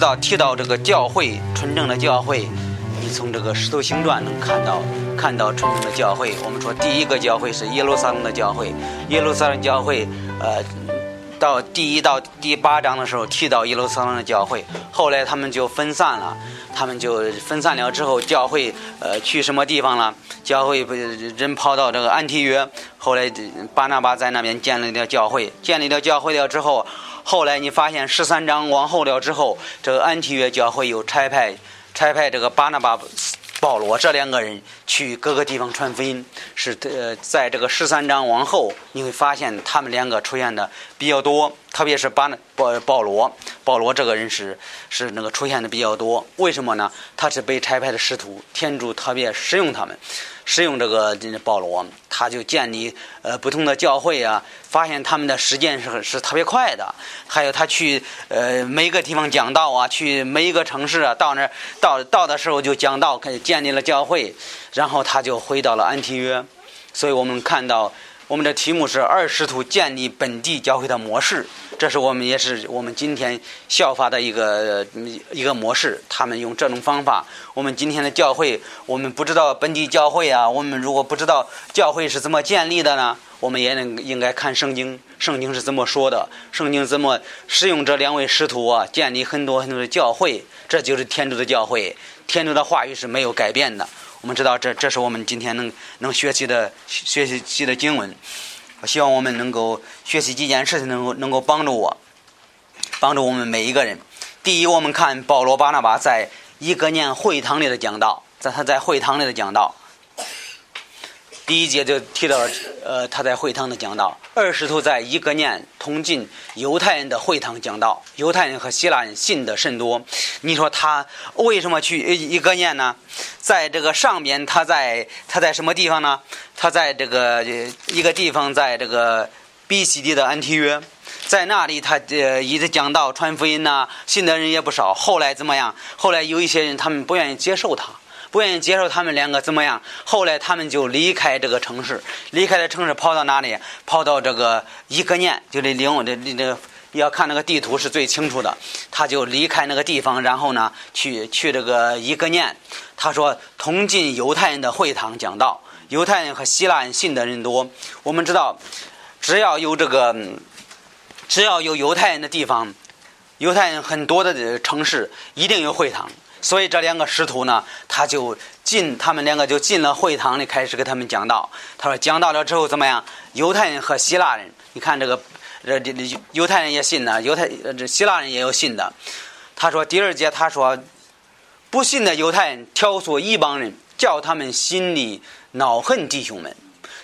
到提到这个教会，纯正的教会，你从这个石头形状能看到，看到纯正的教会。我们说第一个教会是耶路撒冷的教会，耶路撒冷教会，呃，到第一到第八章的时候提到耶路撒冷的教会，后来他们就分散了，他们就分散了之后，教会呃去什么地方了？教会不人跑到这个安提约，后来巴拿巴在那边建立了教会，建立了教会了之后。后来你发现十三章往后了之后，这个安提约教会又差派差派这个巴拿巴、保罗这两个人去各个地方传福音。是呃，在这个十三章往后，你会发现他们两个出现的比较多，特别是巴保保罗，保罗这个人是是那个出现的比较多。为什么呢？他是被差派的使徒，天主特别使用他们。使用这个保罗，他就建立呃不同的教会啊，发现他们的时间是是特别快的。还有他去呃每一个地方讲道啊，去每一个城市啊，到那儿到到的时候就讲道，建立了教会，然后他就回到了安提约。所以我们看到。我们的题目是二师徒建立本地教会的模式，这是我们也是我们今天效法的一个一个模式。他们用这种方法，我们今天的教会，我们不知道本地教会啊，我们如果不知道教会是怎么建立的呢？我们也能应该看圣经，圣经是怎么说的？圣经怎么使用这两位师徒啊，建立很多很多的教会？这就是天主的教会，天主的话语是没有改变的。我们知道，这这是我们今天能能学习的学习的经文。我希望我们能够学习几件事情，能够能够帮助我，帮助我们每一个人。第一，我们看保罗巴拿巴在一个年会堂里的讲道，在他在会堂里的讲道。第一节就提到了，呃，他在会堂的讲道。二师徒在一个念同进犹太人的会堂讲道，犹太人和希腊人信的甚多。你说他为什么去一个念呢？在这个上边，他在他在什么地方呢？他在这个一个地方，在这个比西地的安提约，在那里他呃一直讲道传福音呐，信的人也不少。后来怎么样？后来有一些人他们不愿意接受他。不愿意接受他们两个怎么样？后来他们就离开这个城市，离开了城市，跑到哪里？跑到这个一个念，就这领这这要看那个地图是最清楚的。他就离开那个地方，然后呢，去去这个一个念。他说，同进犹太人的会堂讲道，犹太人和希腊人信的人多。我们知道，只要有这个，只要有犹太人的地方，犹太人很多的城市一定有会堂。所以这两个师徒呢，他就进，他们两个就进了会堂里，开始给他们讲道。他说讲到了之后怎么样？犹太人和希腊人，你看这个，这这犹太人也信的，犹太这希腊人也有信的。他说第二节他说，不信的犹太人挑唆一帮人，叫他们心里恼恨弟兄们。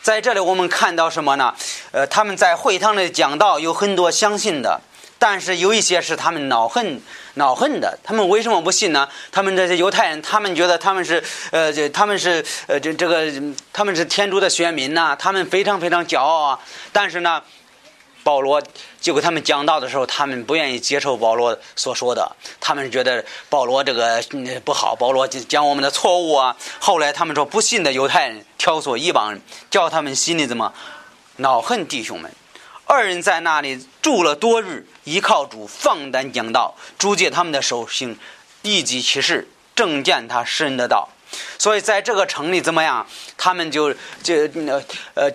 在这里我们看到什么呢？呃，他们在会堂里讲道，有很多相信的。但是有一些是他们恼恨、恼恨的，他们为什么不信呢？他们这些犹太人，他们觉得他们是，呃，这他们是，呃，这这个他们是天主的选民呐，他们非常非常骄傲啊。但是呢，保罗就给他们讲道的时候，他们不愿意接受保罗所说的，他们觉得保罗这个不好，保罗讲我们的错误啊。后来他们说不信的犹太人挑唆一帮人，叫他们心里怎么恼恨弟兄们。二人在那里住了多日，依靠主放胆讲道，主借他们的手行一己其事，正见他施恩的道。所以在这个城里怎么样？他们就就呃呃，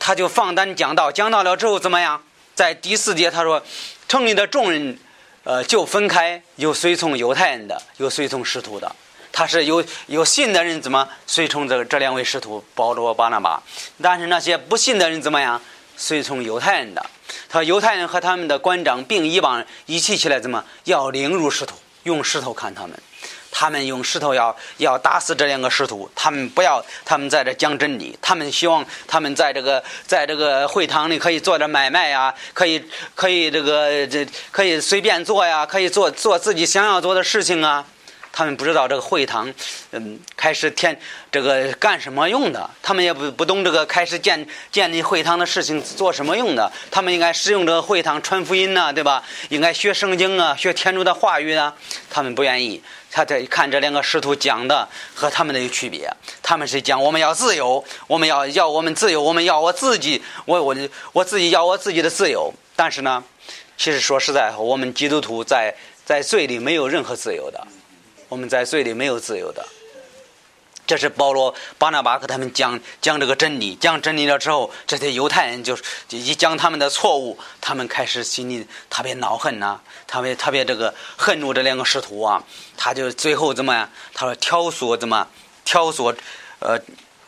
他就放胆讲道，讲到了之后怎么样？在第四节他说，城里的众人呃就分开，有随从犹太人的，有随从师徒的。他是有有信的人怎么随从这这两位师徒保罗巴拿巴？但是那些不信的人怎么样？随从犹太人的，他犹太人和他们的官长并一帮一起起来，怎么要凌辱石头，用石头砍他们？他们用石头要要打死这两个师徒，他们不要他们在这讲真理，他们希望他们在这个在这个会堂里可以做点买卖呀，可以可以这个这可以随便做呀，可以做做自己想要做的事情啊。他们不知道这个会堂，嗯，开始天这个干什么用的？他们也不不懂这个开始建建立会堂的事情做什么用的？他们应该使用这个会堂传福音呐，对吧？应该学圣经啊，学天主的话语啊。他们不愿意。他在看这两个师徒讲的和他们的有区别。他们是讲我们要自由，我们要要我们自由，我们要我自己，我我我自己要我自己的自由。但是呢，其实说实在，我们基督徒在。在罪里没有任何自由的，我们在罪里没有自由的。这是保罗、巴拿巴和他们讲讲这个真理，讲真理了之后，这些犹太人就一讲他们的错误，他们开始心里特别恼恨呐，特别特别这个恨怒这两个使徒啊，他就最后怎么样？他说挑唆怎么挑唆，呃，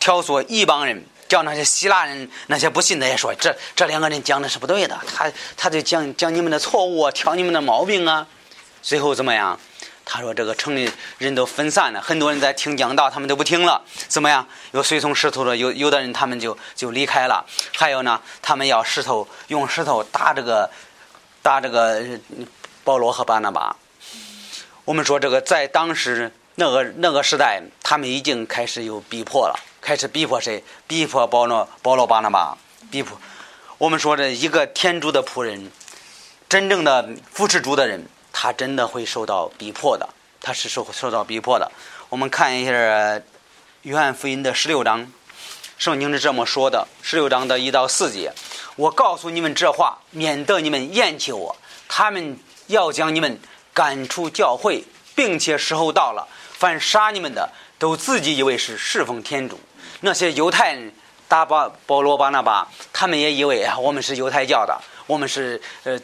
挑唆一帮人，叫那些希腊人那些不信的也说，这这两个人讲的是不对的，他他就讲讲你们的错误啊，挑你们的毛病啊，最后怎么样？他说：“这个城里人都分散了，很多人在听讲道，他们都不听了。怎么样？有随从石头的，有有的人他们就就离开了。还有呢，他们要石头用石头打这个打这个保罗和巴拿巴。我们说这个在当时那个那个时代，他们已经开始有逼迫了，开始逼迫谁？逼迫保罗、保罗、巴拿巴，逼迫。我们说这一个天主的仆人，真正的扶持主的人。”他真的会受到逼迫的，他是受受到逼迫的。我们看一下《约翰福音》的十六章，圣经是这么说的：十六章的一到四节，我告诉你们这话，免得你们厌弃我。他们要将你们赶出教会，并且时候到了，凡杀你们的，都自己以为是侍奉天主。那些犹太人，大巴保罗巴拿巴，他们也以为啊，我们是犹太教的，我们是呃，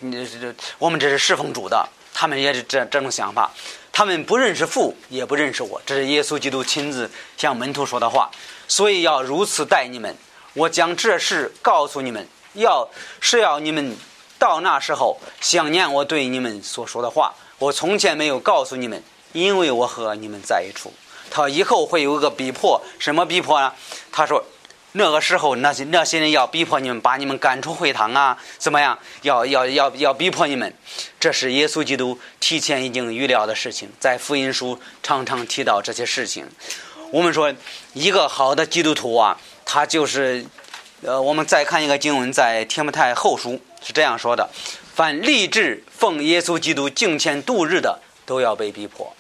我们这是侍奉主的。他们也是这这种想法，他们不认识父，也不认识我。这是耶稣基督亲自向门徒说的话，所以要如此待你们。我将这事告诉你们，要是要你们到那时候想念我对你们所说的话。我从前没有告诉你们，因为我和你们在一处。他以后会有一个逼迫，什么逼迫呢？他说。那个时候，那些那些人要逼迫你们，把你们赶出会堂啊？怎么样？要要要要逼迫你们？这是耶稣基督提前已经预料的事情，在福音书常常提到这些事情。我们说，一个好的基督徒啊，他就是，呃，我们再看一个经文，在天不太后书是这样说的：凡立志奉耶稣基督敬虔度日的，都要被逼迫。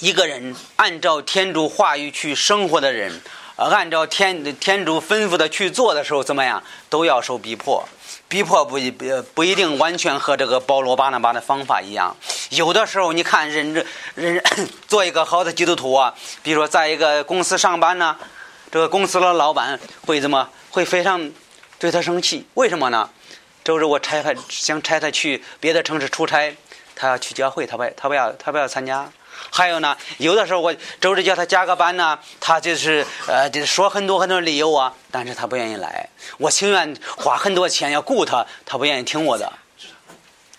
一个人按照天主话语去生活的人。按照天天主吩咐的去做的时候，怎么样都要受逼迫，逼迫不不不一定完全和这个保罗巴拿巴的方法一样。有的时候，你看人这人 做一个好的基督徒啊，比如说在一个公司上班呢，这个公司的老板会怎么会非常对他生气？为什么呢？周日我差他想差他去别的城市出差，他要去教会，他不他不要他不要参加。还有呢，有的时候我周日叫他加个班呢，他就是呃，就说很多很多理由啊，但是他不愿意来。我情愿花很多钱要雇他，他不愿意听我的。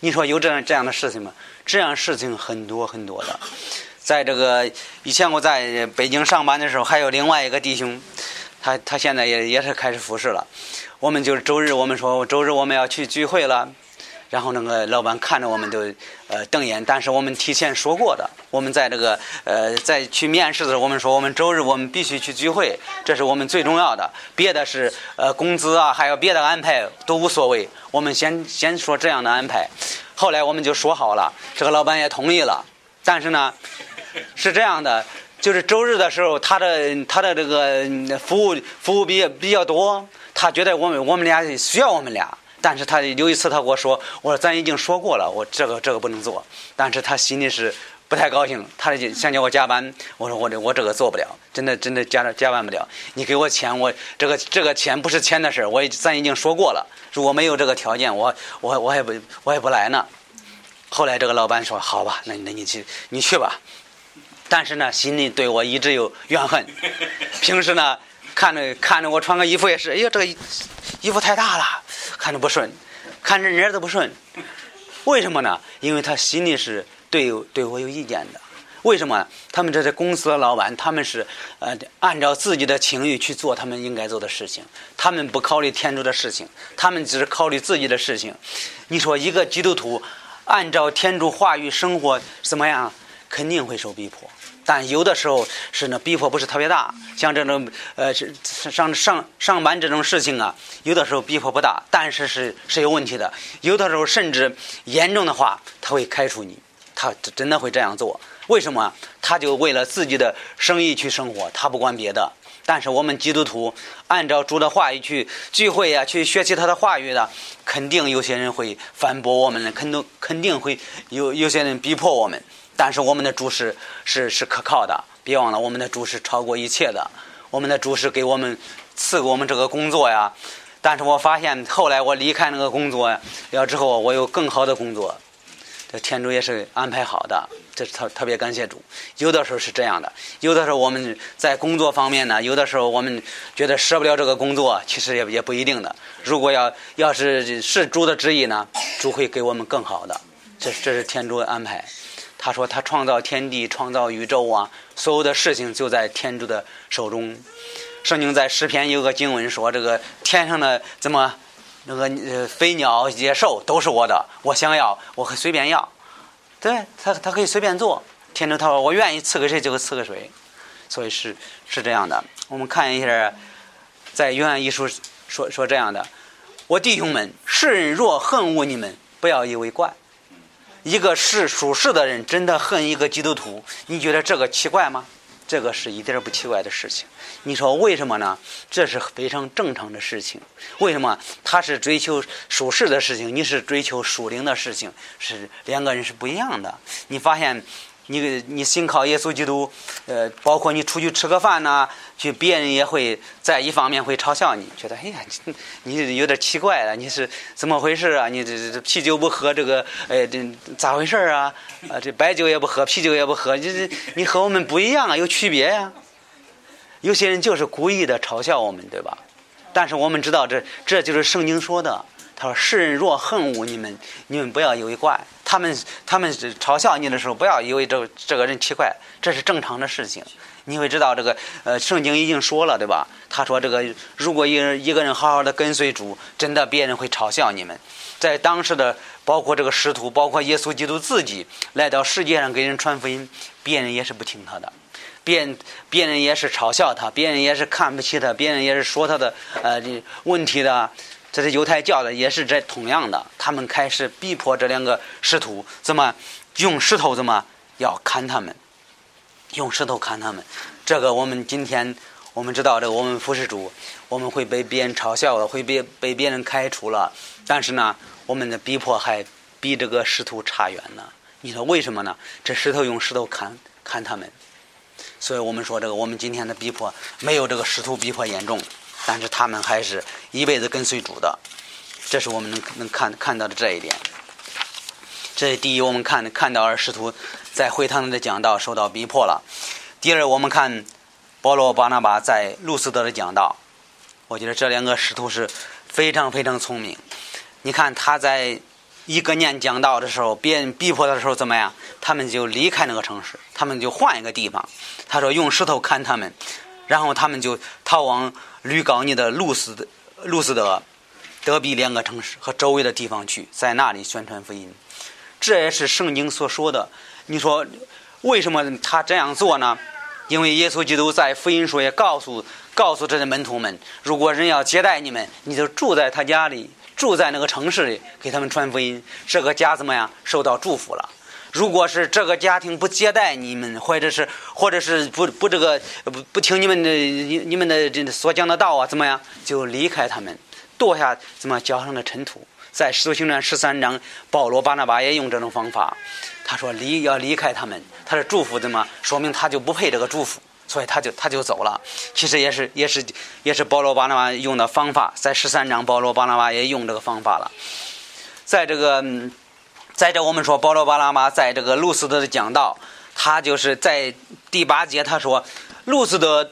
你说有这样这样的事情吗？这样事情很多很多的。在这个以前我在北京上班的时候，还有另外一个弟兄，他他现在也也是开始服侍了。我们就是周日，我们说周日我们要去聚会了。然后那个老板看着我们都呃瞪眼，但是我们提前说过的，我们在这个呃在去面试的时候，我们说我们周日我们必须去聚会，这是我们最重要的，别的是呃工资啊，还有别的安排都无所谓，我们先先说这样的安排。后来我们就说好了，这个老板也同意了，但是呢是这样的，就是周日的时候他的他的这个服务服务比比较多，他觉得我们我们俩需要我们俩。但是他有一次他跟我说：“我说咱已经说过了，我这个这个不能做。”但是他心里是不太高兴，他想叫我加班。我说：“我这我这个做不了，真的真的加加班不了。你给我钱，我这个这个钱不是钱的事我咱已经说过了。如果没有这个条件，我我我也不我也不来呢。”后来这个老板说：“好吧，那那你去你去吧。”但是呢，心里对我一直有怨恨。平时呢，看着看着我穿个衣服也是，哎呀，这个衣服太大了。看着不顺，看着人都不顺，为什么呢？因为他心里是对对我有意见的。为什么？他们这些公司的老板，他们是呃按照自己的情欲去做他们应该做的事情，他们不考虑天主的事情，他们只是考虑自己的事情。你说一个基督徒按照天主话语生活怎么样？肯定会受逼迫。但有的时候是呢，逼迫不是特别大，像这种呃上上上班这种事情啊，有的时候逼迫不大，但是是是有问题的。有的时候甚至严重的话，他会开除你，他真的会这样做。为什么？他就为了自己的生意去生活，他不管别的。但是我们基督徒按照主的话语去聚会呀，去学习他的话语的，肯定有些人会反驳我们的，肯定肯定会有有些人逼迫我们。但是我们的主是是是可靠的，别忘了我们的主是超过一切的。我们的主是给我们赐给我们这个工作呀。但是我发现后来我离开那个工作了之后，我有更好的工作。这天主也是安排好的，这特特别感谢主。有的时候是这样的，有的时候我们在工作方面呢，有的时候我们觉得舍不了这个工作，其实也也不一定的。如果要要是是主的旨意呢，主会给我们更好的。这这是天主的安排。他说他创造天地，创造宇宙啊，所有的事情就在天主的手中。圣经在诗篇有个经文说：“这个天上的怎么那个呃飞鸟野兽都是我的，我想要我可以随便要。”对他他可以随便做。天主他说：“我愿意赐给谁就赐给谁。”所以是是这样的。我们看一下，在约翰一书说说这样的：“我弟兄们，世人若恨恶你们，不要以为怪。”一个是属世的人真的恨一个基督徒，你觉得这个奇怪吗？这个是一点不奇怪的事情。你说为什么呢？这是非常正常的事情。为什么？他是追求属世的事情，你是追求属灵的事情，是两个人是不一样的。你发现？你你信靠耶稣基督，呃，包括你出去吃个饭呐，去别人也会在一方面会嘲笑你，觉得哎呀，你有点奇怪了，你是怎么回事啊？你这这啤酒不喝，这个哎这咋回事啊？啊，这白酒也不喝，啤酒也不喝，你这你和我们不一样啊，有区别呀。有些人就是故意的嘲笑我们，对吧？但是我们知道，这这就是圣经说的。他说：“世人若恨恶你们，你们不要以为怪。他们他们嘲笑你的时候，不要以为这这个人奇怪，这是正常的事情。你会知道这个呃，圣经已经说了，对吧？他说这个如果一一个人好好的跟随主，真的别人会嘲笑你们。在当时的包括这个使徒，包括耶稣基督自己来到世界上给人传福音，别人也是不听他的，别人别人也是嘲笑他，别人也是看不起他，别人也是说他的呃问题的。”这是犹太教的，也是这同样的。他们开始逼迫这两个师徒，怎么用石头？怎么要砍他们？用石头砍他们。这个我们今天我们知道，这个我们服侍主，我们会被别人嘲笑了，会被被别人开除了。但是呢，我们的逼迫还比这个石头差远了。你说为什么呢？这石头用石头砍砍他们，所以我们说这个我们今天的逼迫没有这个石头逼迫严重。但是他们还是一辈子跟随主的，这是我们能能看看到的这一点。这是第一，我们看看到二使徒在会堂里的讲道受到逼迫了。第二，我们看保罗巴拿巴在路斯德的讲道，我觉得这两个使徒是非常非常聪明。你看他在一个年讲道的时候，别人逼迫他的时候怎么样？他们就离开那个城市，他们就换一个地方。他说用石头砍他们。然后他们就逃往吕高尼的路斯的路斯德、德比两个城市和周围的地方去，在那里宣传福音。这也是圣经所说的。你说为什么他这样做呢？因为耶稣基督在福音书也告诉告诉这些门徒们：如果人要接待你们，你就住在他家里，住在那个城市里，给他们传福音，这个家怎么样？受到祝福了。如果是这个家庭不接待你们，或者是或者是不不这个不不听你们的你你们的这所讲的道啊，怎么样就离开他们，剁下怎么脚上的尘土。在使徒行传十三章，保罗巴拿巴也用这种方法，他说离要离开他们，他的祝福怎么说明他就不配这个祝福，所以他就他就走了。其实也是也是也是保罗巴拿巴用的方法，在十三章保罗巴拿巴也用这个方法了，在这个。在这，我们说保罗·巴拉马在这个路斯德的讲道，他就是在第八节他说，路斯德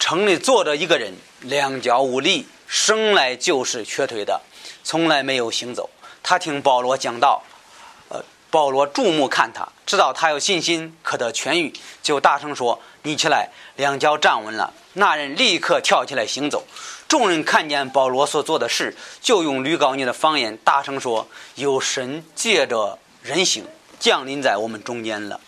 城里坐着一个人，两脚无力，生来就是瘸腿的，从来没有行走。他听保罗讲道，呃，保罗注目看他，知道他有信心可得痊愈，就大声说：“你起来，两脚站稳了。”那人立刻跳起来行走。众人看见保罗所做的事，就用吕高尼的方言大声说：“有神借着人形降临在我们中间了。”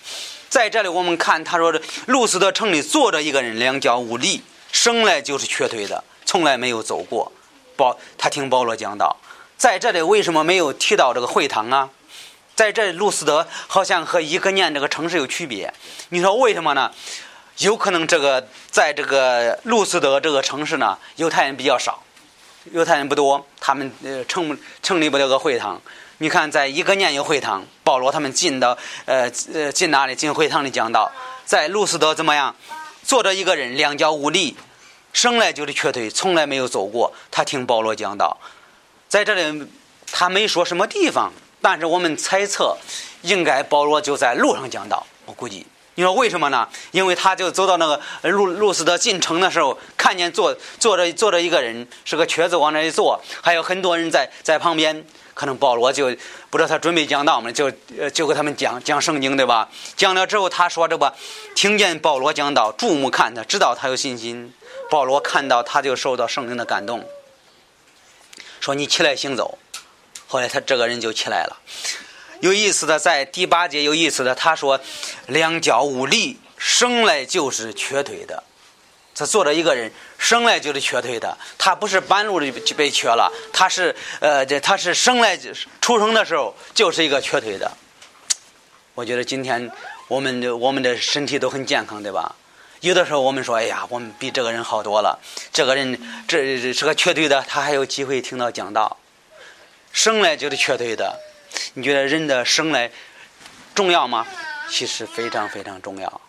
在这里，我们看他说：“这路斯德城里坐着一个人，两脚无力，生来就是瘸腿的，从来没有走过。”保他听保罗讲道，在这里为什么没有提到这个会堂啊？在这路斯德好像和伊格念这个城市有区别。你说为什么呢？有可能这个在这个路斯德这个城市呢，犹太人比较少，犹太人不多，他们呃成成立不了个会堂。你看，在一个年有会堂，保罗他们进到呃呃进哪里进会堂里讲道，在路斯德怎么样？坐着一个人两脚无力，生来就是瘸腿，从来没有走过。他听保罗讲道，在这里他没说什么地方，但是我们猜测，应该保罗就在路上讲道。我估计。你说为什么呢？因为他就走到那个路路斯德进城的时候，看见坐坐着坐着一个人，是个瘸子往那里坐，还有很多人在在旁边。可能保罗就不知道他准备讲道嘛，就就给他们讲讲圣经，对吧？讲了之后，他说这不，听见保罗讲道，注目看他，知道他有信心。保罗看到他就受到圣灵的感动，说你起来行走。后来他这个人就起来了。有意思的，在第八节有意思的，他说：“两脚无力，生来就是瘸腿的。”他坐着一个人，生来就是瘸腿的。他不是半路就被瘸了，他是呃，这他是生来出生的时候就是一个瘸腿的。我觉得今天我们的我们的身体都很健康，对吧？有的时候我们说：“哎呀，我们比这个人好多了。”这个人这是个瘸腿的，他还有机会听到讲道。生来就是瘸腿的。你觉得人的生来重要吗？其实非常非常重要。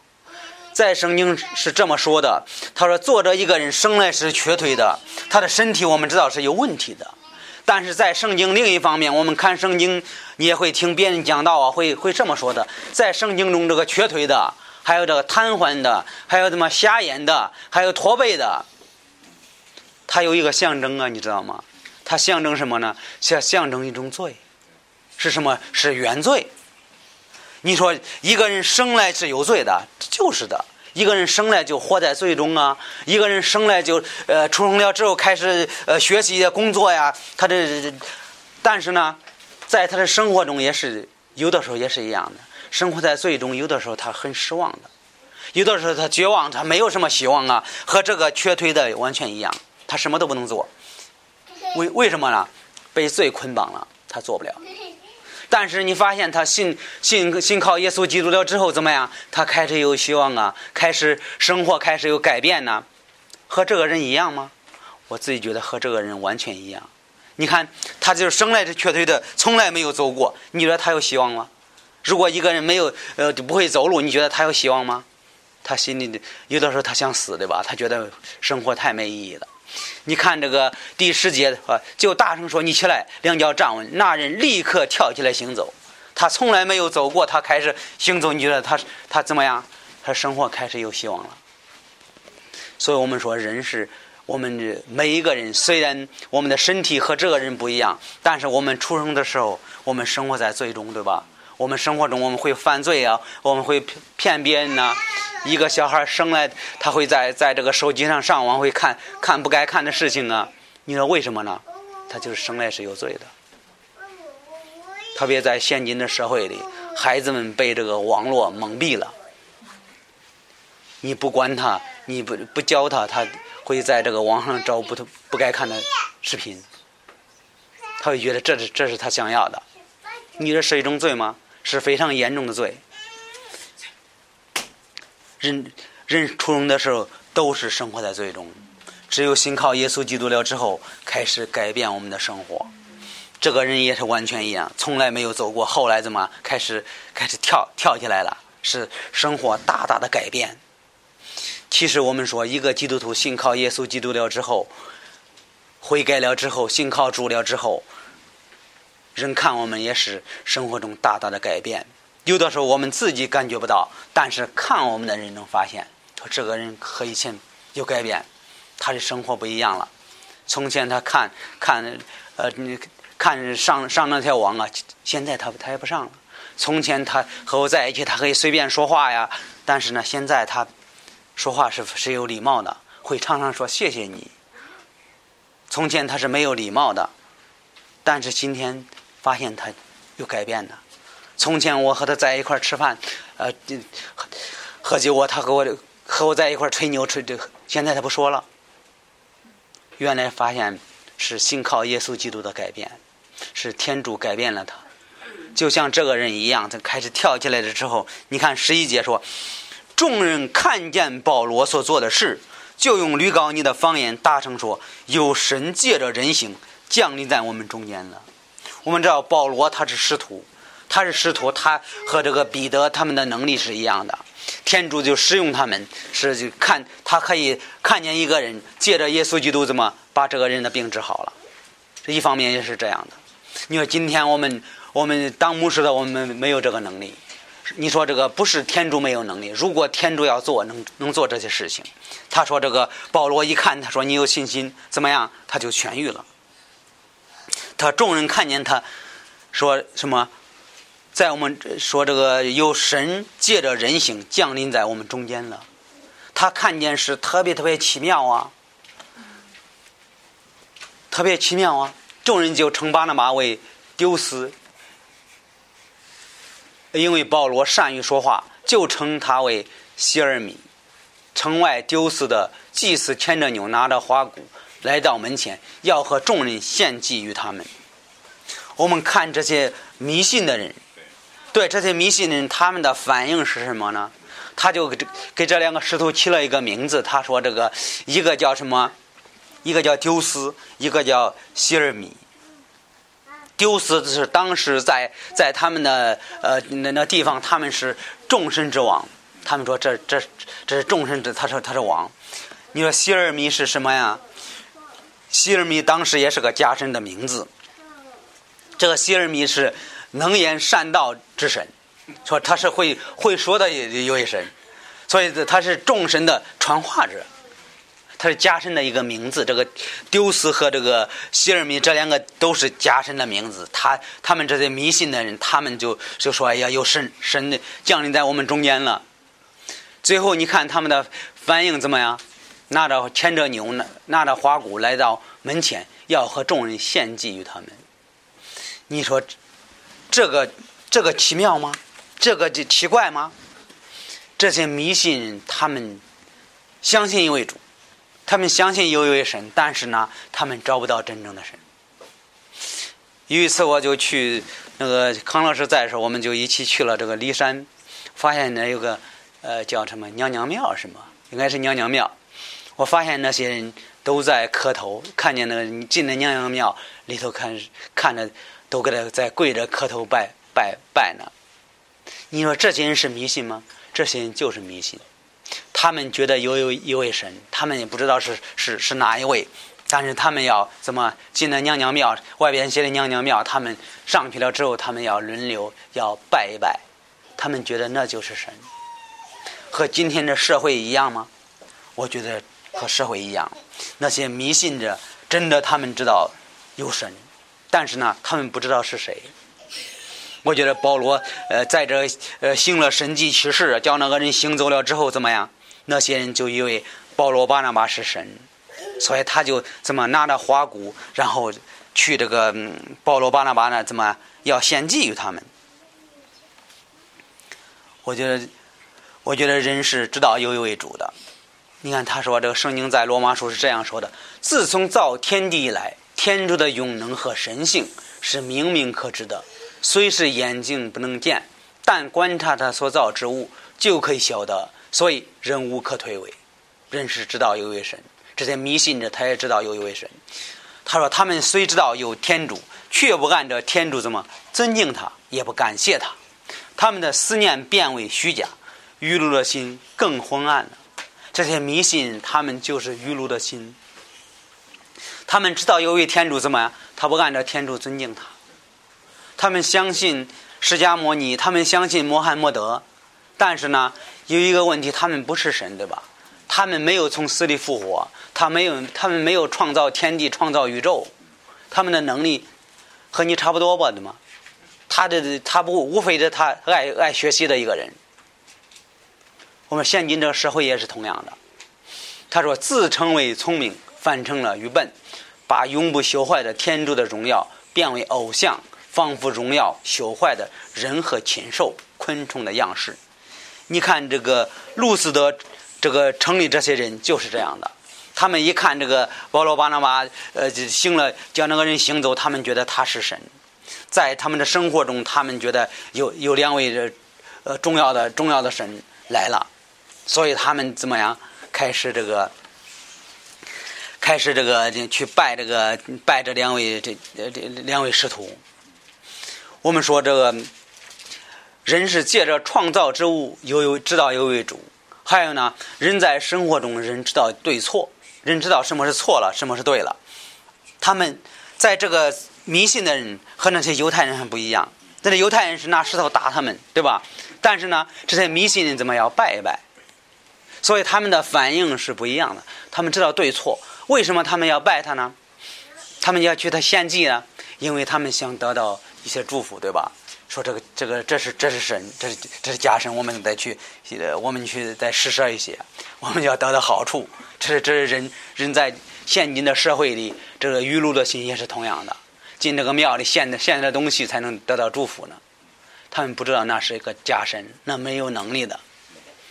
在圣经是这么说的，他说：“作者一个人生来是瘸腿的，他的身体我们知道是有问题的。但是在圣经另一方面，我们看圣经，你也会听别人讲到啊，会会这么说的。在圣经中，这个瘸腿的，还有这个瘫痪的，还有什么瞎眼的，还有驼背的，它有一个象征啊，你知道吗？它象征什么呢？象象征一种罪。”是什么？是原罪。你说一个人生来是有罪的，就是的。一个人生来就活在罪中啊。一个人生来就呃出生了之后开始呃学习工作呀，他这，但是呢，在他的生活中也是有的时候也是一样的。生活在罪中，有的时候他很失望的，有的时候他绝望，他没有什么希望啊。和这个瘸腿的完全一样，他什么都不能做。为为什么呢？被罪捆绑了，他做不了。但是你发现他信信信靠耶稣基督了之后怎么样？他开始有希望啊，开始生活开始有改变呢，和这个人一样吗？我自己觉得和这个人完全一样。你看他就是生来是瘸腿的，从来没有走过。你觉得他有希望吗？如果一个人没有呃就不会走路，你觉得他有希望吗？他心里有的时候他想死对吧？他觉得生活太没意义了。你看这个第十节啊，就大声说：“你起来，两脚站稳。”那人立刻跳起来行走。他从来没有走过，他开始行走。你觉得他他怎么样？他生活开始有希望了。所以我们说，人是我们每一个人，虽然我们的身体和这个人不一样，但是我们出生的时候，我们生活在最终，对吧？我们生活中我们会犯罪啊，我们会骗别人呐。一个小孩生来，他会在在这个手机上上网，会看看不该看的事情啊。你说为什么呢？他就是生来是有罪的。特别在现今的社会里，孩子们被这个网络蒙蔽了。你不管他，你不不教他，他会在这个网上找不不该看的视频。他会觉得这是这是他想要的。你这是一种罪吗？是非常严重的罪。人人出生的时候都是生活在罪中，只有信靠耶稣基督了之后，开始改变我们的生活。这个人也是完全一样，从来没有走过，后来怎么开始开始跳跳起来了？是生活大大的改变。其实我们说，一个基督徒信靠耶稣基督了之后，悔改了之后，信靠主了之后。人看我们也是生活中大大的改变，有的时候我们自己感觉不到，但是看我们的人能发现，说这个人和以前有改变，他的生活不一样了。从前他看看呃，你看上上那条网啊，现在他他也不上了。从前他和我在一起，他可以随便说话呀，但是呢，现在他说话是是有礼貌的，会常常说谢谢你。从前他是没有礼貌的，但是今天。发现他有改变的。从前我和他在一块吃饭，呃，喝酒我，他和我和我在一块吹牛吹这，现在他不说了。原来发现是信靠耶稣基督的改变，是天主改变了他，就像这个人一样，他开始跳起来了之后，你看十一节说，众人看见保罗所做的事，就用吕高尼的方言大声说：“有神借着人形降临在我们中间了。”我们知道保罗他是师徒，他是师徒，他和这个彼得他们的能力是一样的。天主就使用他们，是就看他可以看见一个人，借着耶稣基督怎么把这个人的病治好了。这一方面也是这样的。你说今天我们我们当牧师的，我们没有这个能力。你说这个不是天主没有能力，如果天主要做，能能做这些事情。他说这个保罗一看，他说你有信心，怎么样？他就痊愈了。他众人看见他，说什么？在我们说这个有神借着人形降临在我们中间了。他看见是特别特别奇妙啊，特别奇妙啊！众人就称巴拿马为丢失。因为保罗善于说话，就称他为希尔米。城外丢失的祭司牵着牛，拿着花鼓来到门前，要和众人献祭于他们。我们看这些迷信的人，对这些迷信的人，他们的反应是什么呢？他就给这给这两个石头起了一个名字。他说：“这个一个叫什么？一个叫丢斯，一个叫希尔米。”丢失是当时在在他们的呃那那地方，他们是众神之王。他们说这这这是众神之，他说他是王。你说希尔米是什么呀？希尔米当时也是个假神的名字。这个希尔米是能言善道之神，说他是会会说的一位神，所以他是众神的传话者。他是假神的一个名字，这个丢斯和这个希尔米这两个都是假神的名字。他他们这些迷信的人，他们就就说：“哎呀，有神神降临在我们中间了。”最后你看他们的反应怎么样？拿着牵着牛，拿拿着花鼓来到门前，要和众人献祭于他们。你说这个这个奇妙吗？这个就奇怪吗？这些迷信，他们相信一位主。他们相信有一位神，但是呢，他们找不到真正的神。有一次，我就去那个康老师在的时候，我们就一起去了这个骊山，发现那有个呃叫什么娘娘庙，是吗？应该是娘娘庙。我发现那些人都在磕头，看见那个进了娘娘庙里头看看着都给他在跪着磕头拜拜拜呢。你说这些人是迷信吗？这些人就是迷信。他们觉得有有一位神，他们也不知道是是是哪一位，但是他们要怎么进了娘娘庙，外边写的娘娘庙，他们上去了之后，他们要轮流要拜一拜，他们觉得那就是神，和今天的社会一样吗？我觉得和社会一样，那些迷信者真的他们知道有神，但是呢，他们不知道是谁。我觉得保罗，呃，在这呃行了神迹奇事，叫那个人行走了之后怎么样？那些人就以为保罗巴拿巴是神，所以他就怎么拿着花鼓，然后去这个保罗巴拿巴呢？怎么要献祭于他们？我觉得，我觉得人是知道有一位主的。你看他说这个圣经在罗马书是这样说的：自从造天地以来，天主的永能和神性是明明可知的。虽是眼睛不能见，但观察他所造之物，就可以晓得。所以人无可推诿，人是知道有一位神。这些迷信者，他也知道有一位神。他说：他们虽知道有天主，却不按照天主怎么尊敬他，也不感谢他。他们的思念变为虚假，愚鲁的心更昏暗了。这些迷信，他们就是愚鲁的心。他们知道有位天主怎么样，他不按照天主尊敬他。他们相信释迦牟尼，他们相信穆罕默德，但是呢，有一个问题，他们不是神，对吧？他们没有从死里复活，他没有，他们没有创造天地、创造宇宙，他们的能力和你差不多吧？对吗？他的他不无非是他爱爱学习的一个人。我们现今这个社会也是同样的。他说自称为聪明，反成了愚笨，把永不朽坏的天主的荣耀变为偶像。仿佛荣耀朽坏的人和禽兽、昆虫的样式。你看这个路斯德，这个城里这些人就是这样的。他们一看这个保罗巴拿巴，呃，行了，叫那个人行走，他们觉得他是神。在他们的生活中，他们觉得有有两位这呃重要的重要的神来了，所以他们怎么样开始这个，开始这个去拜这个拜这两位这这两位师徒。我们说这个人是借着创造之物有有知道有为主，还有呢，人在生活中人知道对错，人知道什么是错了，什么是对了。他们在这个迷信的人和那些犹太人还不一样，那些犹太人是拿石头打他们，对吧？但是呢，这些迷信人怎么要拜一拜？所以他们的反应是不一样的。他们知道对错，为什么他们要拜他呢？他们要去他献祭呢？因为他们想得到一些祝福，对吧？说这个这个这是这是神，这是这是假神，我们再去我们去再施舍一些，我们要得到好处。这是这是人人在现今的社会里，这个愚鲁的心也是同样的。进这个庙里献的献的东西才能得到祝福呢。他们不知道那是一个假神，那没有能力的。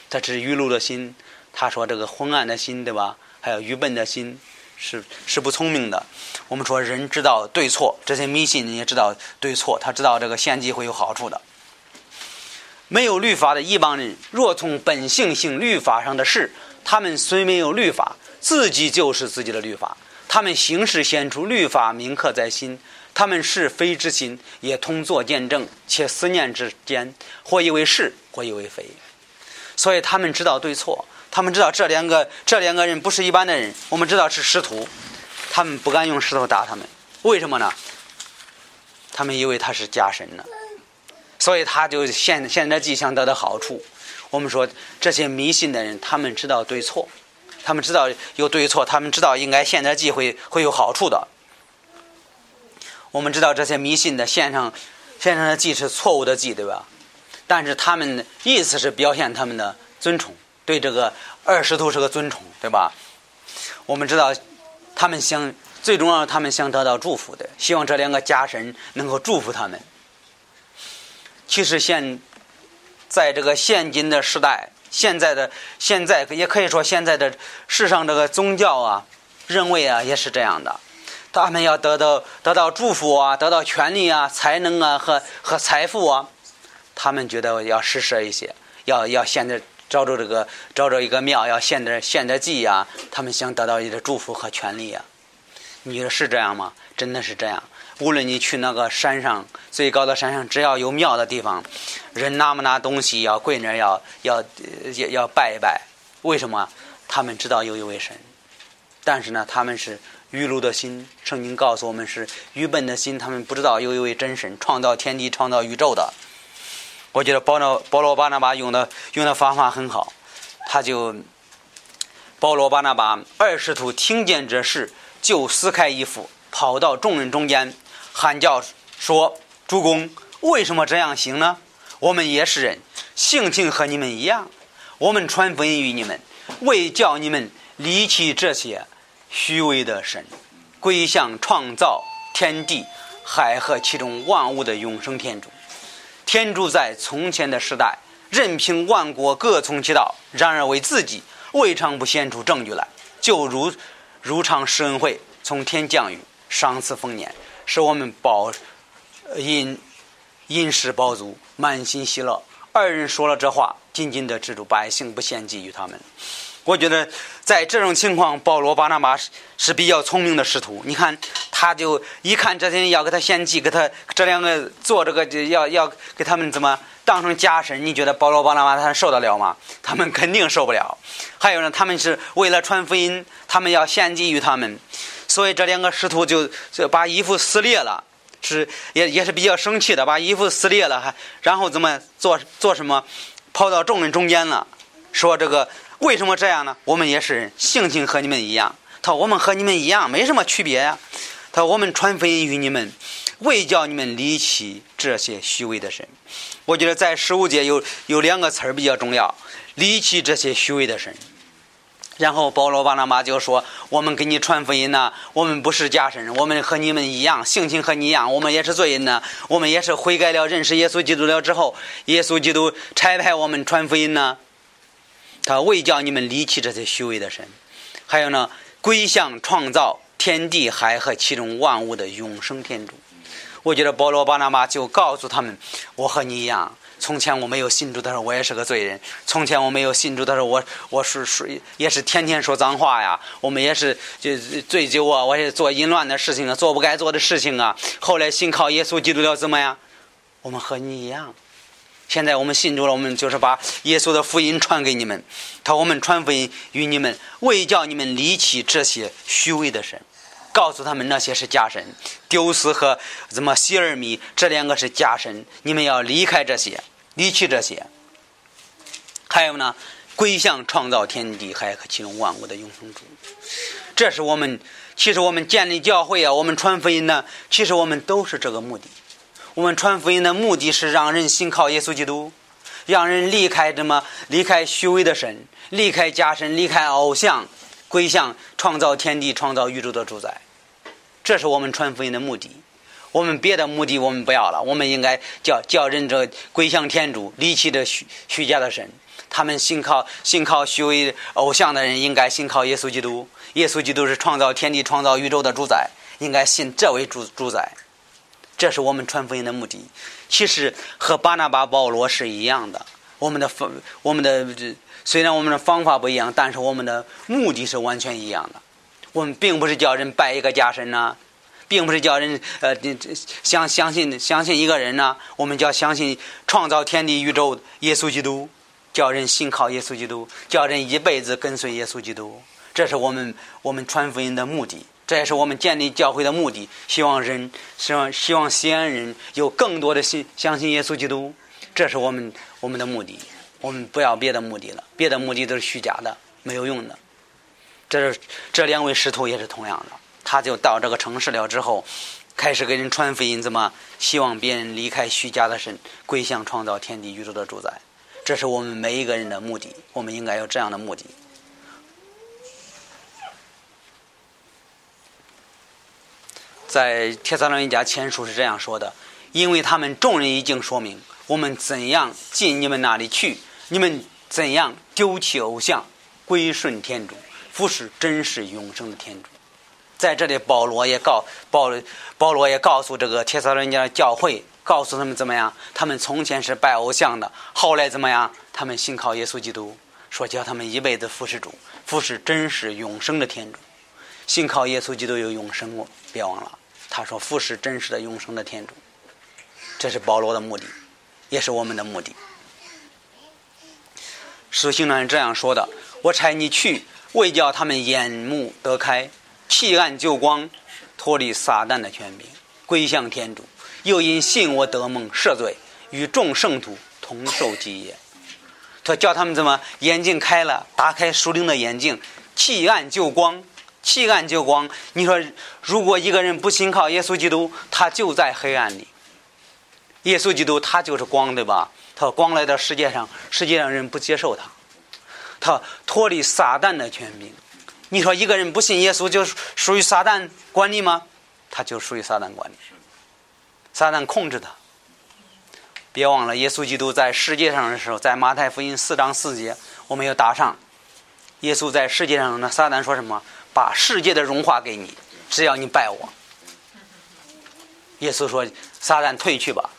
他只是愚鲁的心。他说这个昏暗的心，对吧？还有愚笨的心，是是不聪明的。我们说人知道对错，这些迷信人也知道对错。他知道这个献祭会有好处的。没有律法的一帮人，若从本性性律法上的事，他们虽没有律法，自己就是自己的律法。他们行事显出律法铭刻在心。他们是非之心，也通作见证，且思念之间，或以为是，或以为非。所以他们知道对错，他们知道这两个这两个人不是一般的人。我们知道是师徒，他们不敢用石头打他们，为什么呢？他们以为他是假神呢，所以他就献献这祭，想得到好处。我们说这些迷信的人，他们知道对错，他们知道有对错，他们知道应该献这祭会会有好处的。我们知道这些迷信的献上献上的祭是错误的祭，对吧？但是他们的意思是表现他们的尊崇，对这个二师徒是个尊崇，对吧？我们知道他们想最重要，他们想得到祝福的，希望这两个家神能够祝福他们。其实现在这个现今的时代，现在的现在也可以说现在的世上这个宗教啊，认为啊也是这样的。他们要得到得到祝福啊，得到权利啊、才能啊和和财富啊，他们觉得要施舍一些，要要现在找着这个找着一个庙，要献点献点祭呀。他们想得到一些祝福和权利呀。你说是这样吗？真的是这样。无论你去那个山上最高的山上，只要有庙的地方，人拿不拿东西要跪那要要要要拜一拜。为什么？他们知道有一位神，但是呢，他们是。愚鲁的心，圣经告诉我们是愚笨的心，他们不知道有一位真神创造天地、创造宇宙的。我觉得保罗保罗巴拿巴用的用的方法很好，他就保罗巴拿巴二师徒听见这事，就撕开衣服，跑到众人中间，喊叫说：“主公，为什么这样行呢？我们也是人，性情和你们一样。我们传福音于你们，为叫你们离弃这些。”虚伪的神，归向创造天地海和其中万物的永生天主。天主在从前的时代，任凭万国各从其道；然而为自己，未尝不显出证据来。就如如常施恩惠，从天降雨，赏赐丰年，使我们饱饮饮食饱足，满心喜乐。二人说了这话，紧紧地止住百姓不献祭于他们。我觉得在这种情况，保罗巴拿巴是是比较聪明的师徒。你看，他就一看这些人要给他献祭，给他这两个做这个，要要给他们怎么当成假神？你觉得保罗巴拿巴他受得了吗？他们肯定受不了。还有呢，他们是为了传福音，他们要献祭于他们，所以这两个师徒就就把衣服撕裂了，是也也是比较生气的，把衣服撕裂了，还然后怎么做做什么？跑到众人中间了，说这个。为什么这样呢？我们也是人，性情和你们一样。他说：“我们和你们一样，没什么区别呀。”他说：“我们传福音于你们，为叫你们离弃这些虚伪的神。”我觉得在十五节有有两个词儿比较重要：“离弃这些虚伪的神。”然后保罗巴拿马就说：“我们给你传福音呢，我们不是假神，我们和你们一样，性情和你一样，我们也是罪人呢，我们也是悔改了，认识耶稣基督了之后，耶稣基督差派我们传福音呢。”他未叫你们离弃这些虚伪的神，还有呢，归向创造天地海和其中万物的永生天主。我觉得保罗巴拿巴就告诉他们：我和你一样，从前我没有信主的时候，我也是个罪人。从前我没有信主的时候，我我是说也是天天说脏话呀。我们也是就醉酒啊，我也做淫乱的事情啊，做不该做的事情啊。后来信靠耶稣基督了，怎么样？我们和你一样。现在我们信主了，我们就是把耶稣的福音传给你们。他我们传福音与你们，为叫你们离弃这些虚伪的神。告诉他们那些是假神，丢斯和怎么希尔米这两个是假神，你们要离开这些，离弃这些。还有呢，归向创造天地海和其中万物的永生主。这是我们，其实我们建立教会啊，我们传福音呢，其实我们都是这个目的。我们传福音的目的是让人信靠耶稣基督，让人离开什么？离开虚伪的神，离开假神，离开偶像，归向创造天地、创造宇宙的主宰。这是我们传福音的目的，我们别的目的我们不要了。我们应该叫叫人这归向天主，离弃这虚虚假的神。他们信靠信靠虚伪偶像的人，应该信靠耶稣基督。耶稣基督是创造天地、创造宇宙的主宰，应该信这位主主宰。这是我们传福音的目的。其实和巴拿巴、保罗是一样的。我们的方我们的虽然我们的方法不一样，但是我们的目的是完全一样的。我们并不是叫人拜一个假神呐，并不是叫人呃相相信相信一个人呐。我们叫相信创造天地宇宙耶稣基督，叫人信靠耶稣基督，叫人一辈子跟随耶稣基督。这是我们我们传福音的目的，这也是我们建立教会的目的。希望人希望希望西安人有更多的信相信耶稣基督，这是我们我们的目的。我们不要别的目的了，别的目的都是虚假的，没有用的。这是这两位师徒也是同样的，他就到这个城市了之后，开始给人传福音，怎么希望别人离开虚假的神，归向创造天地宇宙的主宰。这是我们每一个人的目的，我们应该有这样的目的。在铁萨罗尼迦前书是这样说的：因为他们众人已经说明，我们怎样进你们那里去，你们怎样丢弃偶像，归顺天主。服侍真实永生的天主，在这里保罗也告保保罗也告诉这个铁萨人家教会，告诉他们怎么样？他们从前是拜偶像的，后来怎么样？他们信靠耶稣基督，说叫他们一辈子服侍主，服侍真实永生的天主，信靠耶稣基督有永生，别忘了，他说服侍真实的永生的天主，这是保罗的目的，也是我们的目的。使徒行传是这样说的：“我差你去。”为叫他们眼目得开，弃暗就光，脱离撒旦的权柄，归向天主。又因信我得蒙赦罪，与众圣徒同受基业。他叫他们怎么眼睛开了，打开属灵的眼睛，弃暗就光，弃暗就光。你说，如果一个人不信靠耶稣基督，他就在黑暗里。耶稣基督他就是光，对吧？他光来到世界上，世界上人不接受他。他脱离撒旦的权柄，你说一个人不信耶稣就属于撒旦管理吗？他就属于撒旦管理，撒旦控制他。别忘了，耶稣基督在世界上的时候，在马太福音四章四节，我们要打上。耶稣在世界上，那撒旦说什么？把世界的荣华给你，只要你拜我。耶稣说：“撒旦退去吧。”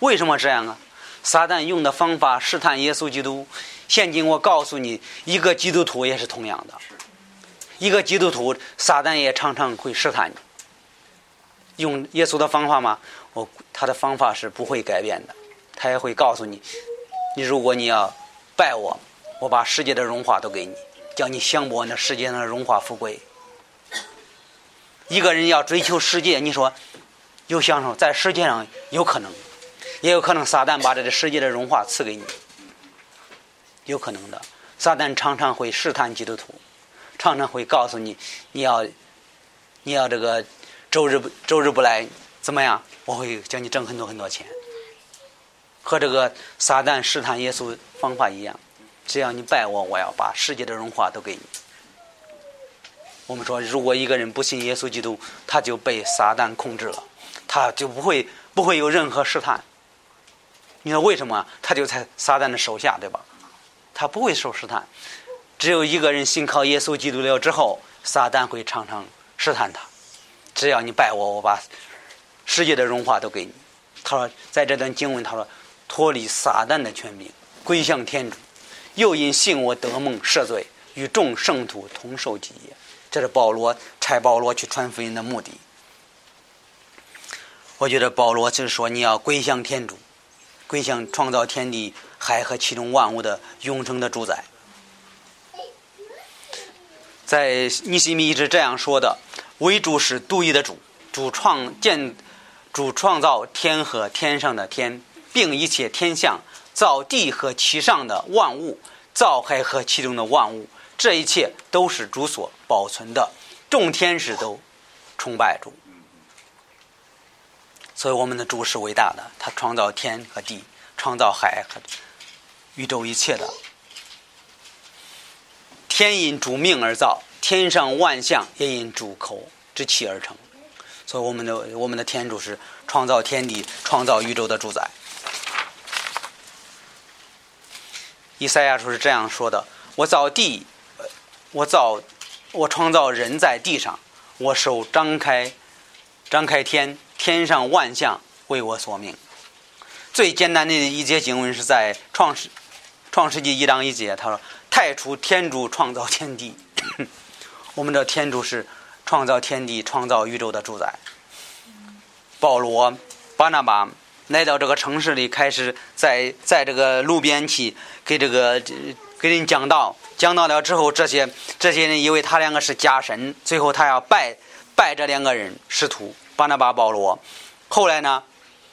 为什么这样啊？撒旦用的方法试探耶稣基督。现今我告诉你，一个基督徒也是同样的。一个基督徒，撒旦也常常会试探你。用耶稣的方法吗？我他的方法是不会改变的。他也会告诉你，你如果你要拜我，我把世界的荣华都给你，叫你享博那世界上的荣华富贵。一个人要追求世界，你说有享受，在世界上有可能，也有可能撒旦把这个世界的荣华赐给你。有可能的，撒旦常常会试探基督徒，常常会告诉你，你要，你要这个周日不周日不来怎么样？我会叫你挣很多很多钱。和这个撒旦试探耶稣方法一样，只要你拜我，我要把世界的荣华都给你。我们说，如果一个人不信耶稣基督，他就被撒旦控制了，他就不会不会有任何试探。你说为什么？他就在撒旦的手下，对吧？他不会受试探，只有一个人信靠耶稣基督了之后，撒旦会常常试探他。只要你拜我，我把世界的荣华都给你。他说，在这段经文，他说脱离撒旦的权柄，归向天主，又因信我得梦赦罪，与众圣徒同受基业。这是保罗差保罗去传福音的目的。我觉得保罗就是说，你要归向天主，归向创造天地海和其中万物的永生的主宰。在尼西米一直这样说的：“唯主是独一的主，主创建，主创造天和天上的天，并一切天象，造地和其上的万物，造海和其中的万物，这一切都是主所保存的。众天使都崇拜主。”所以，我们的主是伟大的，他创造天和地，创造海和宇宙一切的。天因主命而造，天上万象也因主口之气而成。所以，我们的我们的天主是创造天地、创造宇宙的主宰。以赛亚书是这样说的：“我造地，我造，我创造人在地上，我手张开，张开天。”天上万象为我所命。最简单的一节经文是在创世创世纪一章一节，他说：“太初天主创造天地。”我们的天主是创造天地、创造宇宙的主宰。保罗、巴拿巴来到这个城市里，开始在在这个路边去给这个给人讲道。讲道了之后，这些这些人以为他两个是假神，最后他要拜拜这两个人师徒。巴拿巴、保罗，后来呢？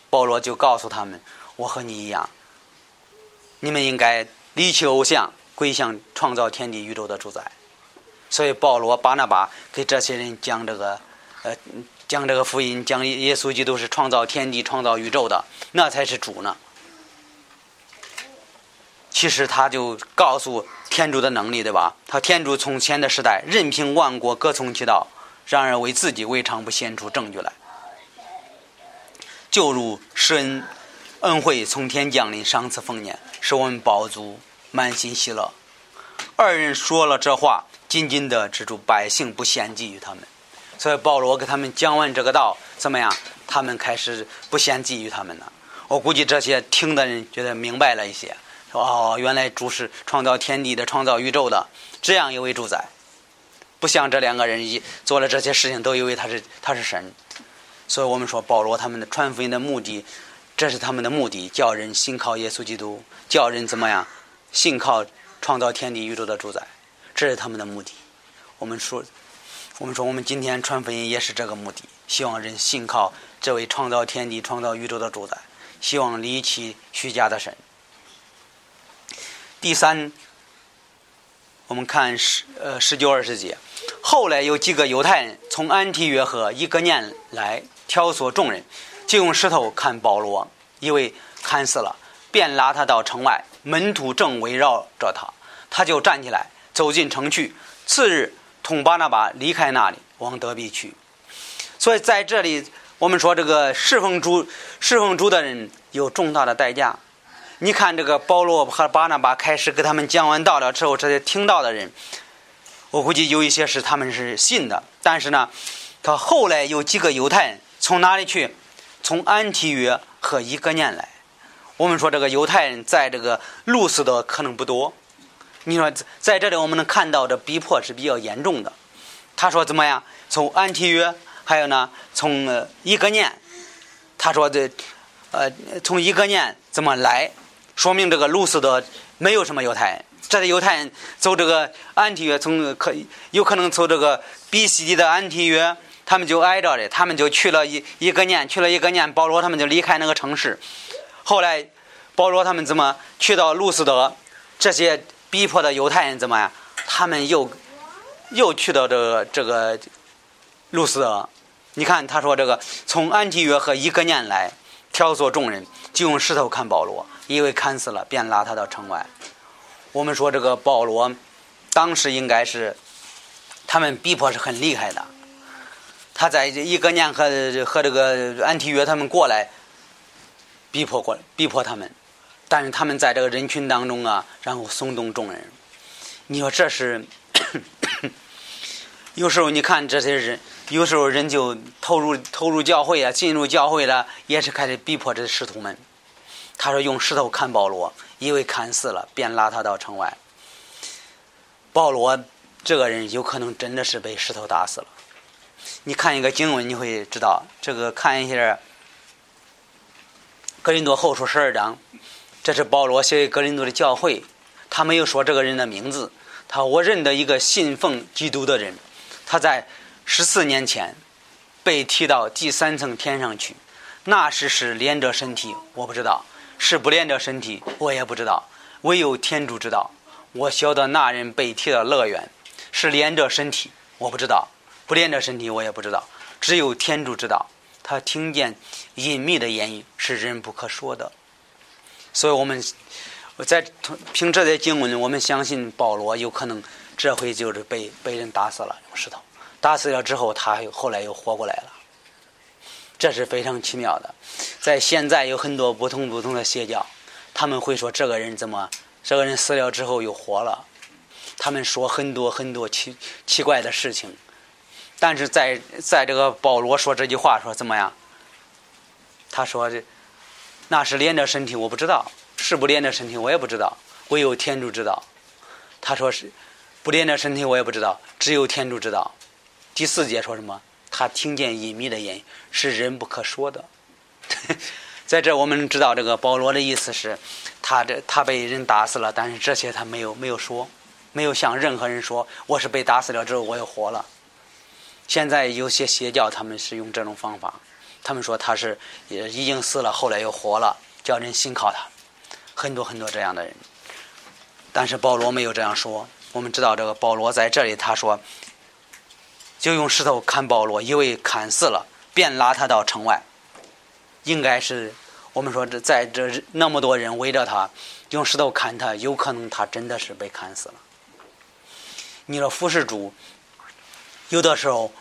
保罗就告诉他们：“我和你一样，你们应该离弃偶像，归向创造天地宇宙的主宰。”所以保罗、巴拿巴给这些人讲这个，呃，将这个福音，将耶稣基督是创造天地、创造宇宙的，那才是主呢。其实他就告诉天主的能力，对吧？他天主从前的时代，任凭万国各从其道。然而为自己未尝不显出证据来，就如施恩恩惠从天降临，赏赐丰年，使我们饱足，满心喜乐。二人说了这话，紧紧的止住百姓不献祭于他们。所以保罗给他们讲完这个道，怎么样？他们开始不献祭于他们了。我估计这些听的人觉得明白了一些，说哦，原来主是创造天地的，创造宇宙的，这样一位主宰。不像这两个人一做了这些事情，都以为他是他是神，所以我们说保罗他们的传福音的目的，这是他们的目的，叫人信靠耶稣基督，叫人怎么样信靠创造天地宇宙的主宰，这是他们的目的。我们说，我们说我们今天传福音也是这个目的，希望人信靠这位创造天地、创造宇宙的主宰，希望离弃虚假的神。第三。我们看十呃十九二十节，后来有几个犹太人从安提约和一个念来挑唆众人，就用石头砍保罗，以为砍死了，便拉他到城外，门徒正围绕着他，他就站起来走进城去。次日，同巴拿巴离开那里，往德比去。所以在这里，我们说这个侍奉主侍奉主的人有重大的代价。你看，这个保罗和巴拿巴开始给他们讲完道了之后，这些听到的人，我估计有一些是他们是信的。但是呢，他后来有几个犹太人从哪里去？从安提约和一个念来。我们说这个犹太人在这个路斯的可能不多。你说在这里我们能看到这逼迫是比较严重的。他说怎么样？从安提约，还有呢，从一个念。他说这，呃，从一个念怎么来？说明这个路斯的没有什么犹太人，这些犹太人走这个安提约，从可有可能走这个比西地的安提约，他们就挨着的，他们就去了一一个年，去了一个年，保罗他们就离开那个城市。后来保罗他们怎么去到路斯德？这些逼迫的犹太人怎么样？他们又又去到这个这个路斯德。你看他说这个从安提约和伊格年来挑唆众人，就用石头砍保罗。因为砍死了，便拉他到城外。我们说这个保罗，当时应该是他们逼迫是很厉害的。他在一个年和和这个安提约他们过来逼迫过来逼迫他们，但是他们在这个人群当中啊，然后松动众人。你说这是 有时候你看这些人，有时候人就投入投入教会啊，进入教会了，也是开始逼迫这使徒们。他说用石头砍保罗，以为砍死了，便拉他到城外。保罗这个人有可能真的是被石头打死了。你看一个经文，你会知道这个。看一下《格林多后书》十二章，这是保罗写给格林多的教会。他没有说这个人的名字。他我认得一个信奉基督的人，他在十四年前被提到第三层天上去。那时是连着身体，我不知道；是不连着身体，我也不知道。唯有天主知道。我晓得那人被提到乐园，是连着身体，我不知道；不连着身体，我也不知道。只有天主知道。他听见隐秘的言语，是人不可说的。所以我们。在凭这些经文，我们相信保罗有可能这回就是被被人打死了，用石头打死了之后，他又后来又活过来了。这是非常奇妙的。在现在有很多不同不同的邪教，他们会说这个人怎么这个人死了之后又活了，他们说很多很多奇奇怪的事情。但是在在这个保罗说这句话说怎么样？他说这那是连着身体，我不知道。是不连着身体，我也不知道，唯有天主知道。他说是不连着身体，我也不知道，只有天主知道。第四节说什么？他听见隐秘的言，是人不可说的。在这，我们知道这个保罗的意思是，他这他被人打死了，但是这些他没有没有说，没有向任何人说，我是被打死了之后我又活了。现在有些邪教他们是用这种方法，他们说他是也已经死了，后来又活了，叫人信靠他。很多很多这样的人，但是保罗没有这样说。我们知道这个保罗在这里，他说就用石头砍保罗，因为砍死了，便拉他到城外。应该是我们说这在这那么多人围着他，用石头砍他，有可能他真的是被砍死了。你说服侍主，有的时候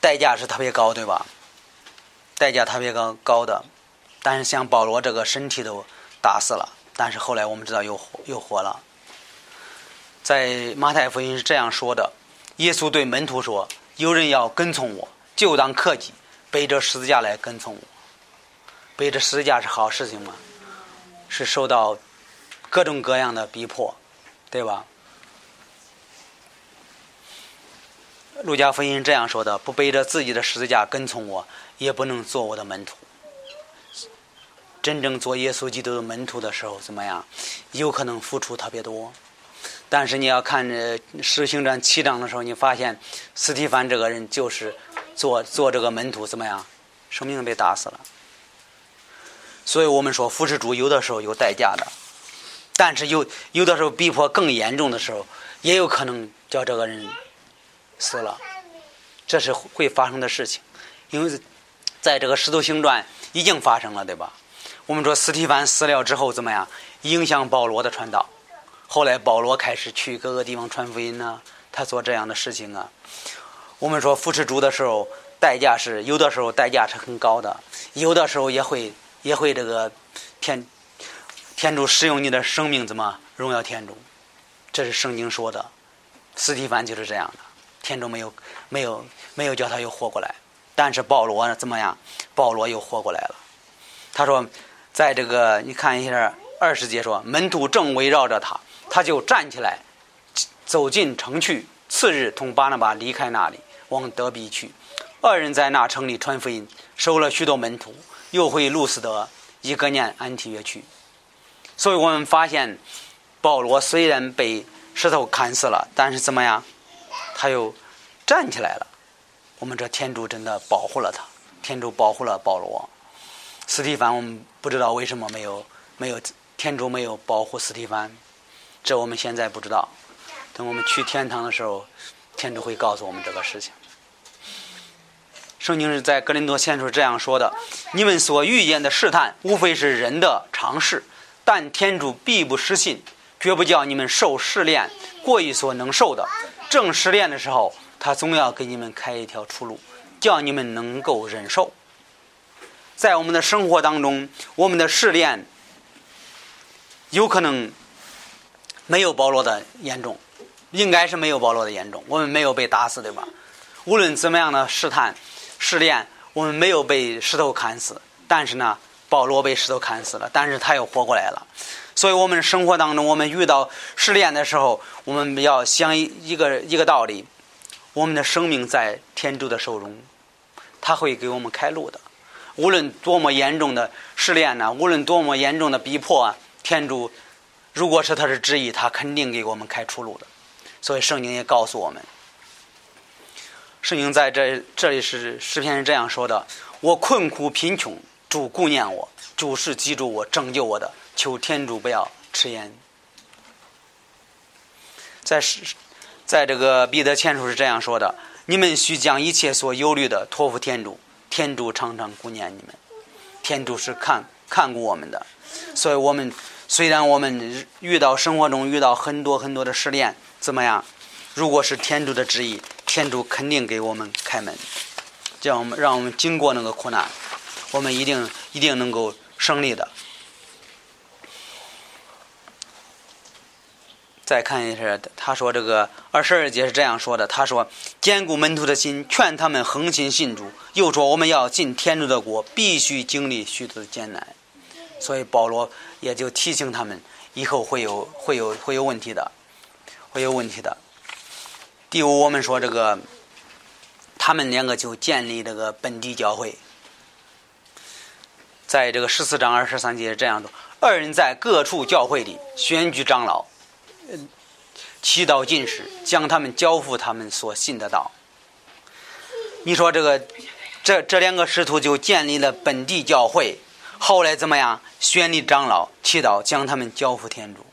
代价是特别高，对吧？代价特别高高的，但是像保罗这个身体都。打死了，但是后来我们知道又又活了。在马太福音是这样说的：耶稣对门徒说：“有人要跟从我，就当克己，背着十字架来跟从我。背着十字架是好事情吗？是受到各种各样的逼迫，对吧？”路加福音这样说的：“不背着自己的十字架跟从我，也不能做我的门徒。”真正做耶稣基督的门徒的时候，怎么样？有可能付出特别多，但是你要看《使行传》七章的时候，你发现斯蒂凡这个人就是做做这个门徒，怎么样？生命被打死了。所以我们说，扶持主有的时候有代价的，但是有有的时候逼迫更严重的时候，也有可能叫这个人死了，这是会发生的事情，因为在这个《使徒行传》已经发生了，对吧？我们说，斯提凡死了之后怎么样？影响保罗的传道。后来保罗开始去各个地方传福音呢，他做这样的事情啊。我们说扶持主的时候，代价是有的时候代价是很高的，有的时候也会也会这个天天主使用你的生命怎么荣耀天主？这是圣经说的。斯提凡就是这样的，天主没有没有没有叫他又活过来，但是保罗呢怎么样？保罗又活过来了。他说。在这个，你看一下二十节说，门徒正围绕着他，他就站起来，走进城去。次日，同巴拿巴离开那里，往德比去。二人在那城里传福音，收了许多门徒，又回路斯德、一个念、安提约去。所以我们发现，保罗虽然被石头砍死了，但是怎么样，他又站起来了。我们这天主真的保护了他，天主保护了保罗。斯蒂凡，我们不知道为什么没有没有天主没有保护斯蒂凡，这我们现在不知道。等我们去天堂的时候，天主会告诉我们这个事情。圣经是在格林多先书这样说的：“你们所遇见的试探，无非是人的尝试，但天主必不失信，绝不叫你们受试炼过于所能受的。正试炼的时候，他总要给你们开一条出路，叫你们能够忍受。”在我们的生活当中，我们的试炼有可能没有保罗的严重，应该是没有保罗的严重。我们没有被打死，对吧？无论怎么样的试探、试炼，我们没有被石头砍死。但是呢，保罗被石头砍死了，但是他又活过来了。所以，我们生活当中，我们遇到试炼的时候，我们要想一个一个道理：我们的生命在天主的手中，他会给我们开路的。无论多么严重的试炼呢，无论多么严重的逼迫啊，天主如果是他的旨意，他肯定给我们开出路的。所以，圣经也告诉我们，圣经在这这里是诗篇是这样说的：“我困苦贫穷，主顾念我，主是记住我，拯救我的。”求天主不要迟延。在是，在这个彼得前书是这样说的：“你们需将一切所忧虑的托付天主，天主常常顾念你们。天主是看看顾我们的，所以我们虽然我们遇到生活中遇到很多很多的试炼，怎么样？如果是天主的旨意，天主肯定给我们开门，叫我们让我们经过那个苦难，我们一定一定能够胜利的。”再看一下，他说这个二十二节是这样说的：“他说，坚固门徒的心，劝他们恒心信主。又说，我们要进天主的国，必须经历许多的艰难。所以保罗也就提醒他们，以后会有会有会有问题的，会有问题的。第五，我们说这个，他们两个就建立这个本地教会，在这个十四章二十三节这样的：二人在各处教会里选举长老。”祈祷进士，将他们交付他们所信的道。你说这个，这这两个师徒就建立了本地教会，后来怎么样？选立长老，祈祷将他们交付天主。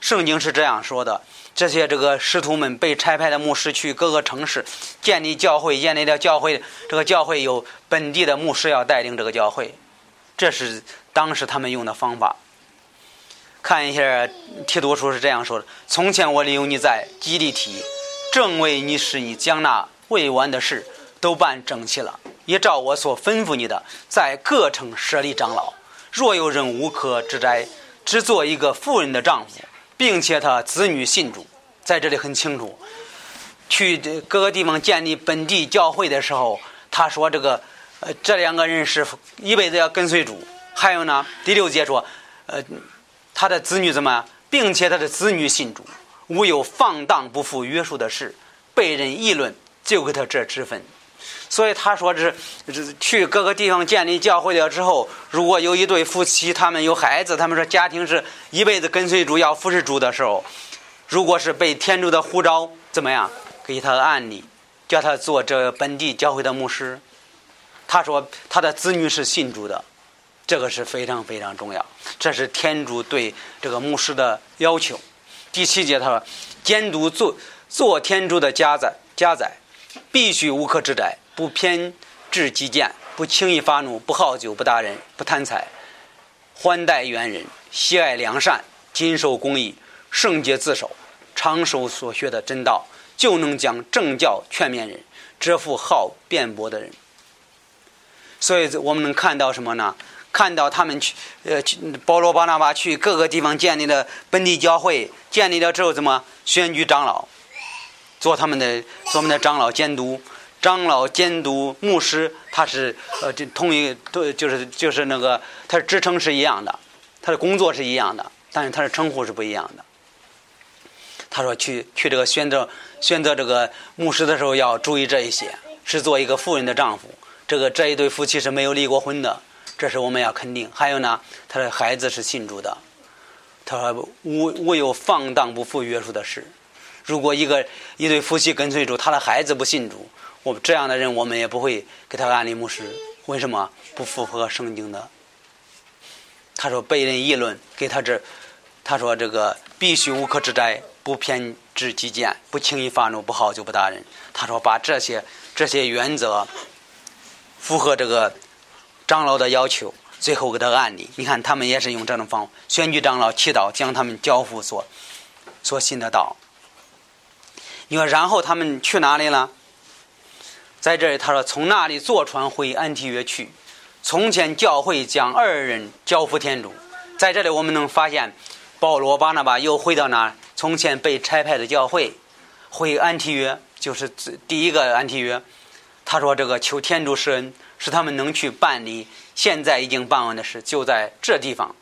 圣经是这样说的：这些这个师徒们被差派的牧师去各个城市建立教会，建立了教会。这个教会有本地的牧师要带领这个教会，这是当时他们用的方法。看一下提督书是这样说的：从前我留你在基地提，正为你使你将那未完的事都办整齐了，也照我所吩咐你的，在各城设立长老。若有人无可指摘，只做一个妇人的丈夫，并且他子女信主，在这里很清楚。去各个地方建立本地教会的时候，他说这个，呃，这两个人是一辈子要跟随主。还有呢，第六节说，呃。他的子女怎么？并且他的子女信主，无有放荡不负约束的事，被人议论，就给他这之分。所以他说这这去各个地方建立教会了之后，如果有一对夫妻，他们有孩子，他们说家庭是一辈子跟随主，要服侍主的时候，如果是被天主的呼召，怎么样？给他案例，叫他做这本地教会的牧师。他说他的子女是信主的。这个是非常非常重要，这是天主对这个牧师的要求。第七节他说：“监督做做天主的家宰，家宰必须无可指摘，不偏执己见，不轻易发怒，不好酒，不打人，不贪财，欢待远人，喜爱良善，谨守公义，圣洁自守，常守所学的真道，就能将正教劝勉人，折服好辩驳的人。”所以我们能看到什么呢？看到他们去，呃，保罗巴拿巴去各个地方建立了本地教会，建立了之后怎么选举长老，做他们的做我们的长老监督，长老监督牧师，他是呃，这同一都就是就是那个他的职称是一样的，他的工作是一样的，但是他的称呼是不一样的。他说去去这个选择选择这个牧师的时候要注意这一些，是做一个富人的丈夫，这个这一对夫妻是没有离过婚的。这是我们要肯定。还有呢，他的孩子是信主的。他说：“无无有放荡不负约束的事。如果一个一对夫妻跟随主，他的孩子不信主，我这样的人我们也不会给他安利牧师。为什么不符合圣经的？”他说：“被人议论，给他这，他说这个必须无可指摘，不偏执己见，不轻易发怒，不好就不打人。”他说：“把这些这些原则符合这个。”长老的要求，最后给他案例。你看，他们也是用这种方法选举长老，祈祷将他们交付所所信的道。你说，然后他们去哪里了？在这里，他说从那里坐船回安提约去。从前教会将二人交付天主。在这里，我们能发现保罗巴拿巴又回到那从前被差派的教会，回安提约，就是第一个安提约。他说：“这个求天主施恩，使他们能去办理现在已经办完的事，就在这地方。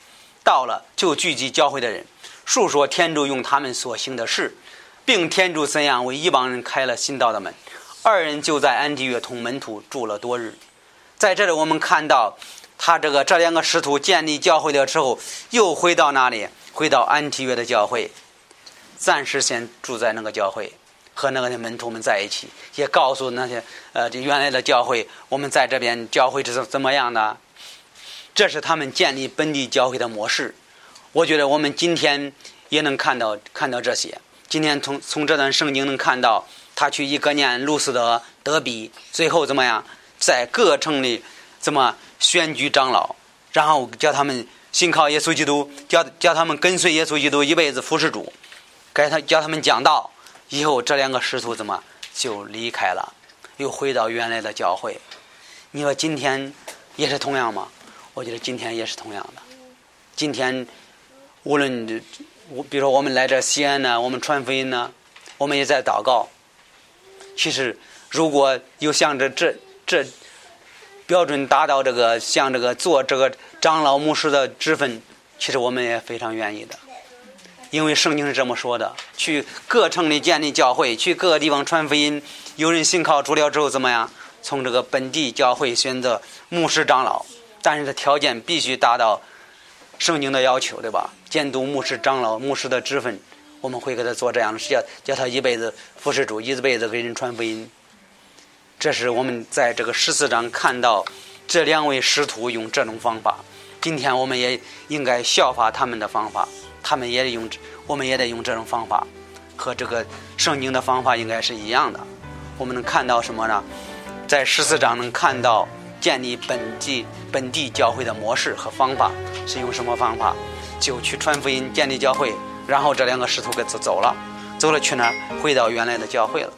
到了就聚集教会的人，述说天主用他们所行的事，并天主怎样为一帮人开了新道的门。二人就在安提约同门徒住了多日。在这里，我们看到他这个这两个使徒建立教会的时候，又回到哪里？回到安提约的教会，暂时先住在那个教会。”和那个门徒们在一起，也告诉那些呃，原来的教会，我们在这边教会是怎么样的？这是他们建立本地教会的模式。我觉得我们今天也能看到看到这些。今天从从这段圣经能看到，他去一个念路斯德德比，最后怎么样，在各城里怎么选举长老，然后叫他们信靠耶稣基督，叫叫他们跟随耶稣基督一辈子服侍主，给他叫他们讲道。以后这两个师徒怎么就离开了，又回到原来的教会？你说今天也是同样吗？我觉得今天也是同样的。今天无论我比如说我们来这西安呢，我们传福音呢，我们也在祷告。其实如果有像这这这标准达到这个像这个做这个长老牧师的职分，其实我们也非常愿意的。因为圣经是这么说的：去各城里建立教会，去各个地方传福音。有人信靠主了之后怎么样？从这个本地教会选择牧师长老，但是这条件必须达到圣经的要求，对吧？监督牧师长老牧师的职分，我们会给他做这样的事，叫叫他一辈子服侍主，一辈子给人传福音。这是我们在这个十四章看到这两位师徒用这种方法。今天我们也应该效法他们的方法。他们也得用，我们也得用这种方法，和这个圣经的方法应该是一样的。我们能看到什么呢？在十四章能看到建立本地本地教会的模式和方法是用什么方法？就去传福音、建立教会，然后这两个师徒给走走了，走了去哪儿？回到原来的教会了。